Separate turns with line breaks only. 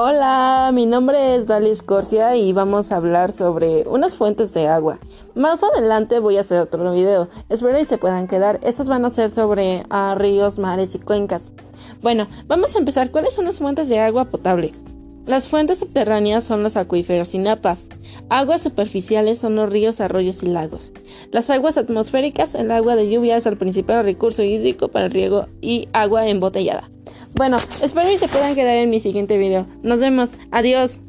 Hola, mi nombre es Dalis Corsia y vamos a hablar sobre unas fuentes de agua. Más adelante voy a hacer otro video, espero y se puedan quedar. Estas van a ser sobre ah, ríos, mares y cuencas. Bueno, vamos a empezar. ¿Cuáles son las fuentes de agua potable? Las fuentes subterráneas son los acuíferos y napas. Aguas superficiales son los ríos, arroyos y lagos. Las aguas atmosféricas, el agua de lluvia es el principal recurso hídrico para el riego y agua embotellada. Bueno, espero que se puedan quedar en mi siguiente video. Nos vemos. Adiós.